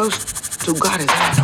close to God as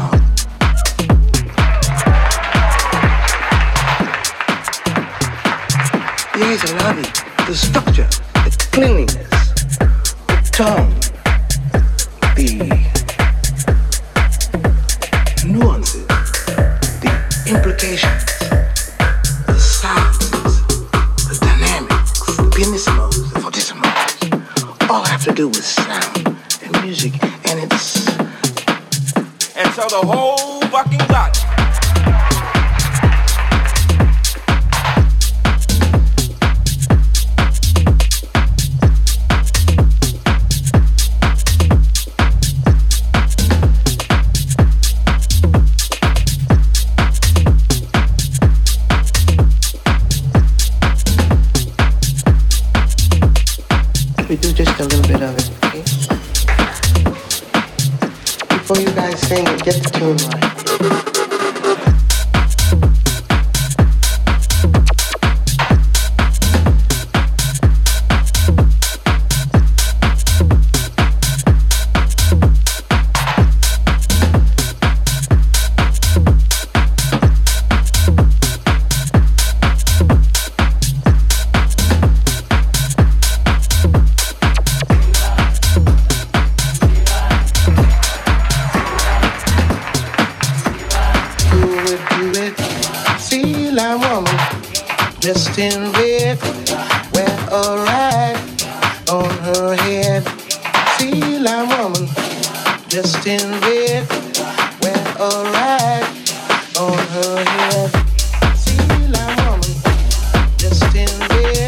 woman just in the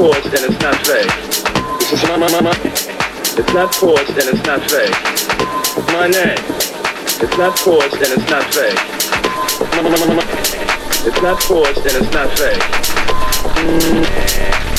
forced and it's not fake. This is my, my, my, my. It's not forced and it's not fake. It's my name. It's not forced and it's not fake. It's not forced and it's not fake. Mm.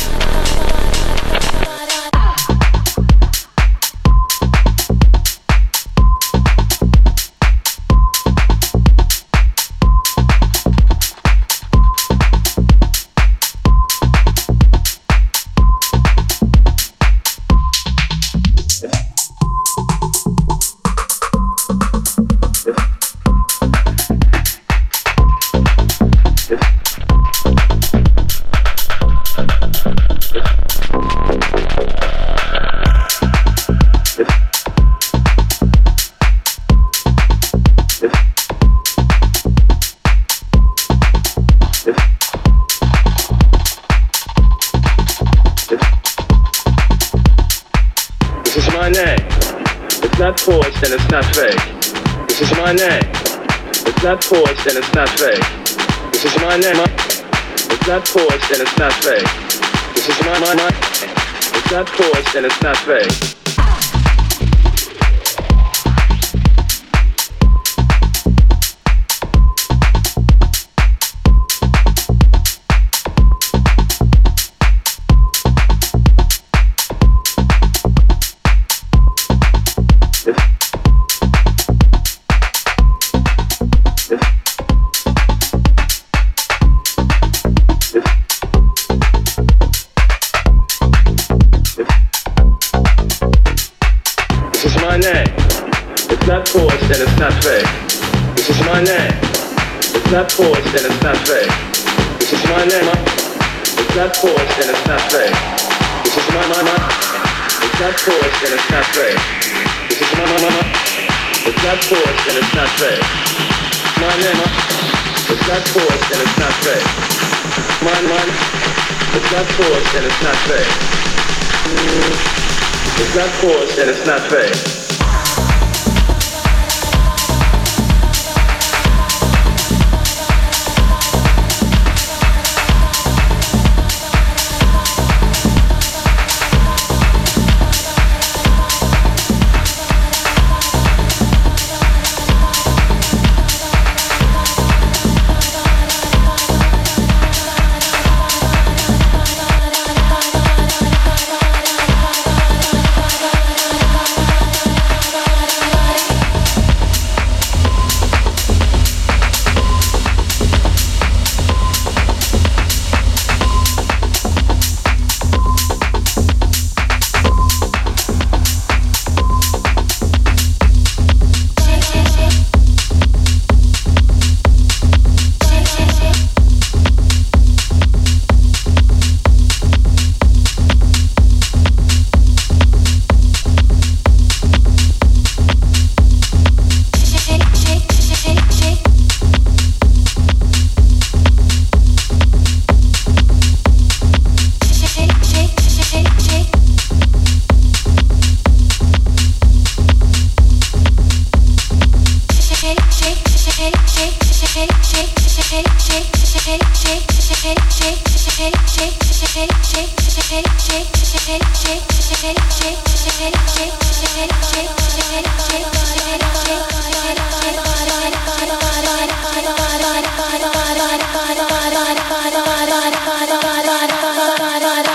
And it's not fake. Not forced and it's not fake. My name. It's not forced and it's not fake. My my. It's not forced and it's not fake. It's not forced and it's not fake. da da da da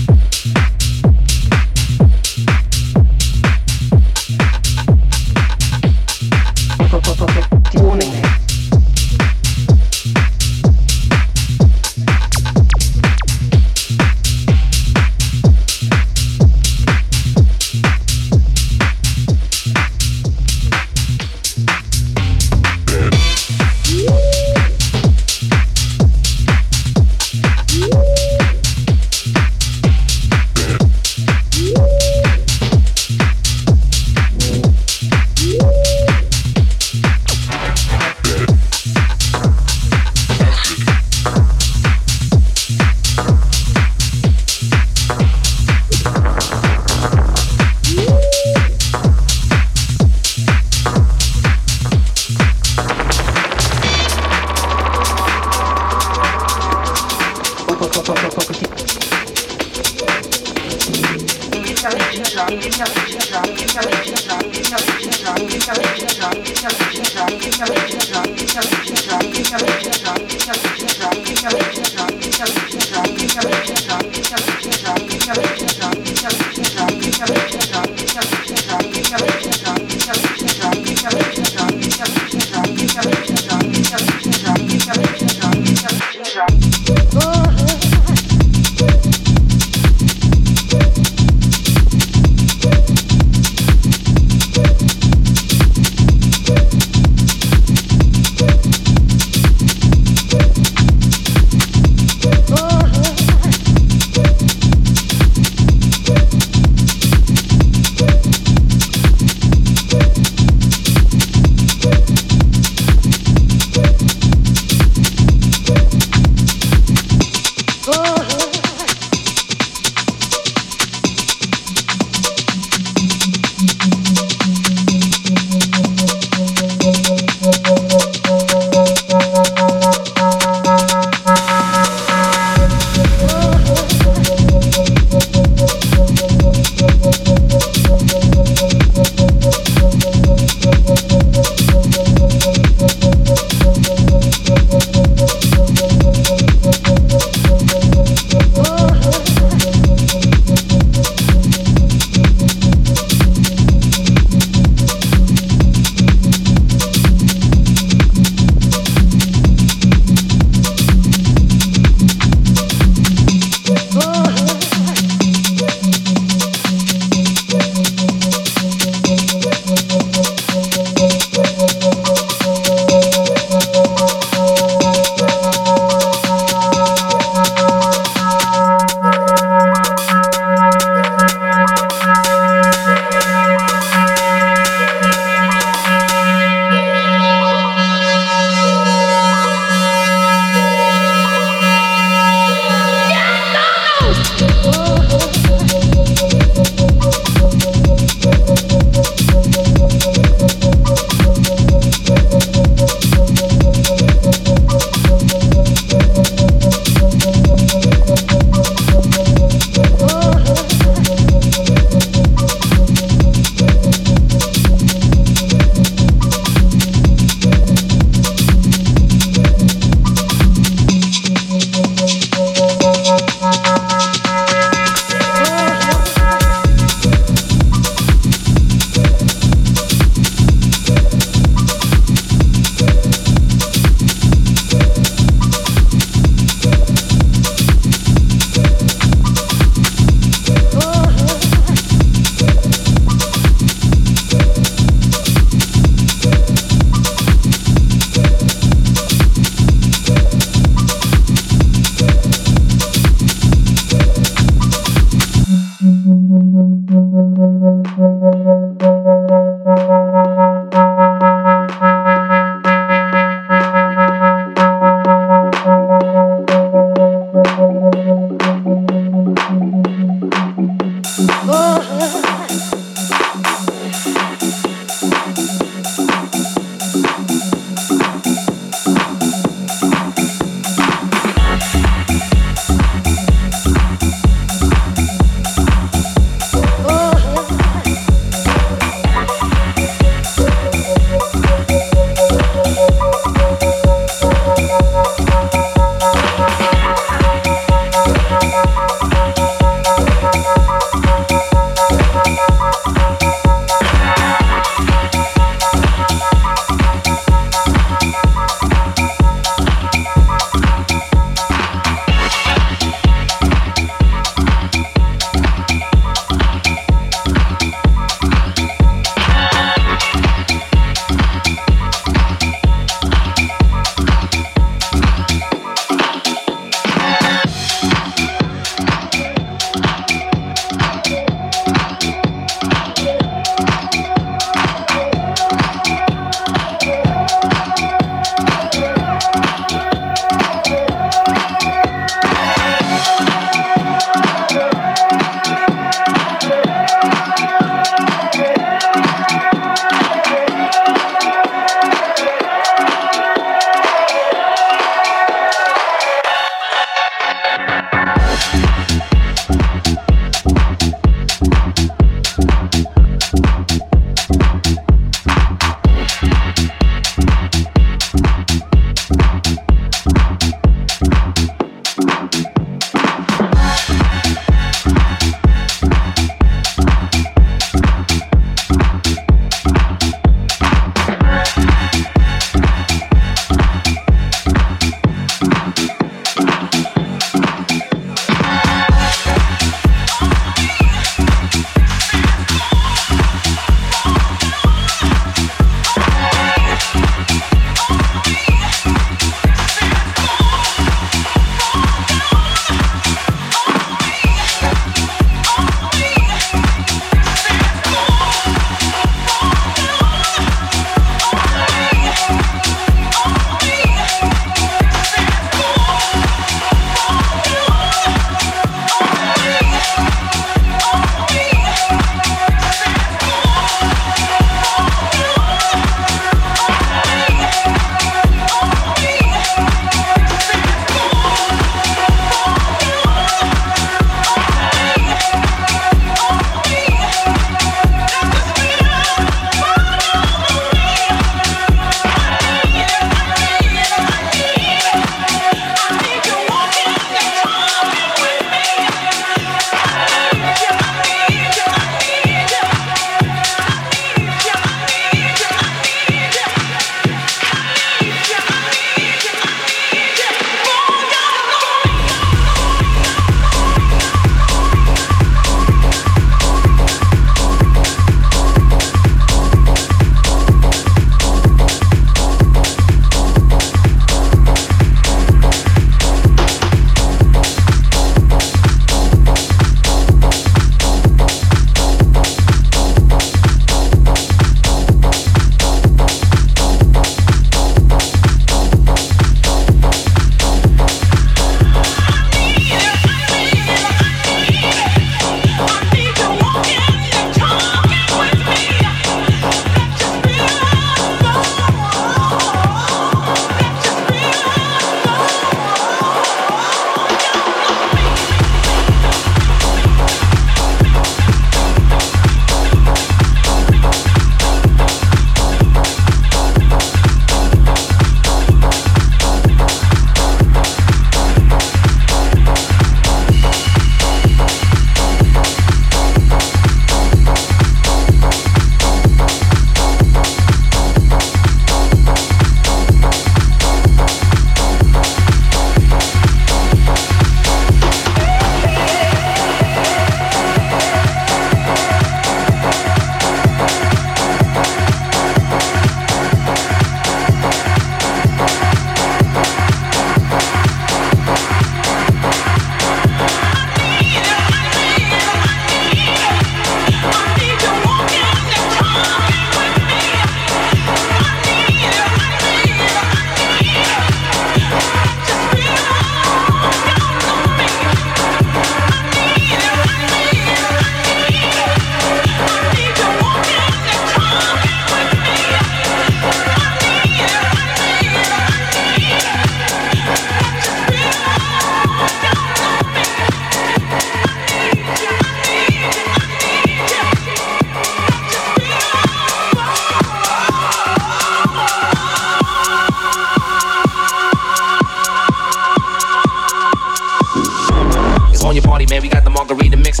margarita mix.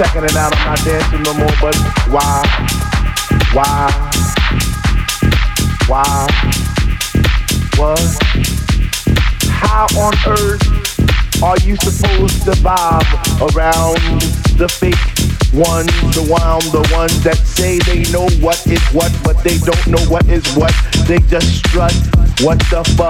Checking it out. I'm not dancing no more, but why? Why? Why? What? How on earth are you supposed to bob around the fake ones, the one, the ones that say they know what is what, but they don't know what is what. They just strut. What the fuck?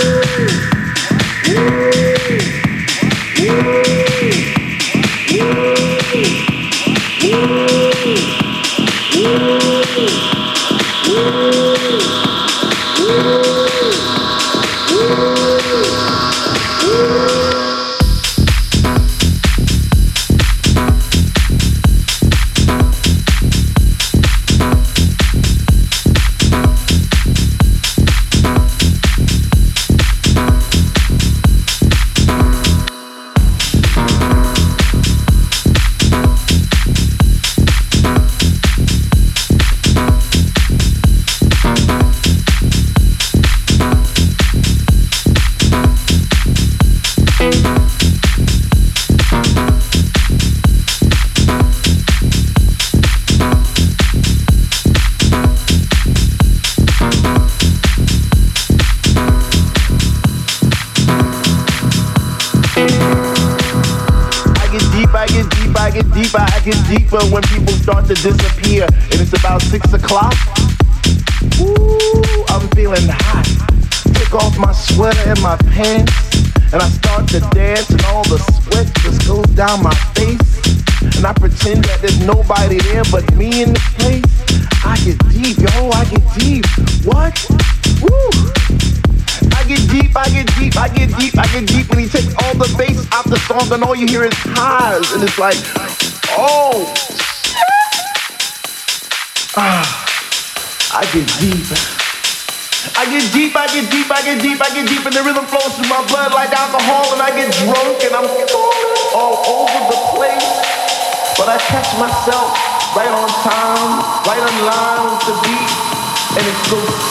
like, oh Ah, I get deep. I get deep, I get deep, I get deep, I get deep, and the rhythm flows through my blood like alcohol, and I get drunk, and I'm all over the place. But I catch myself right on time, right on line with the beat.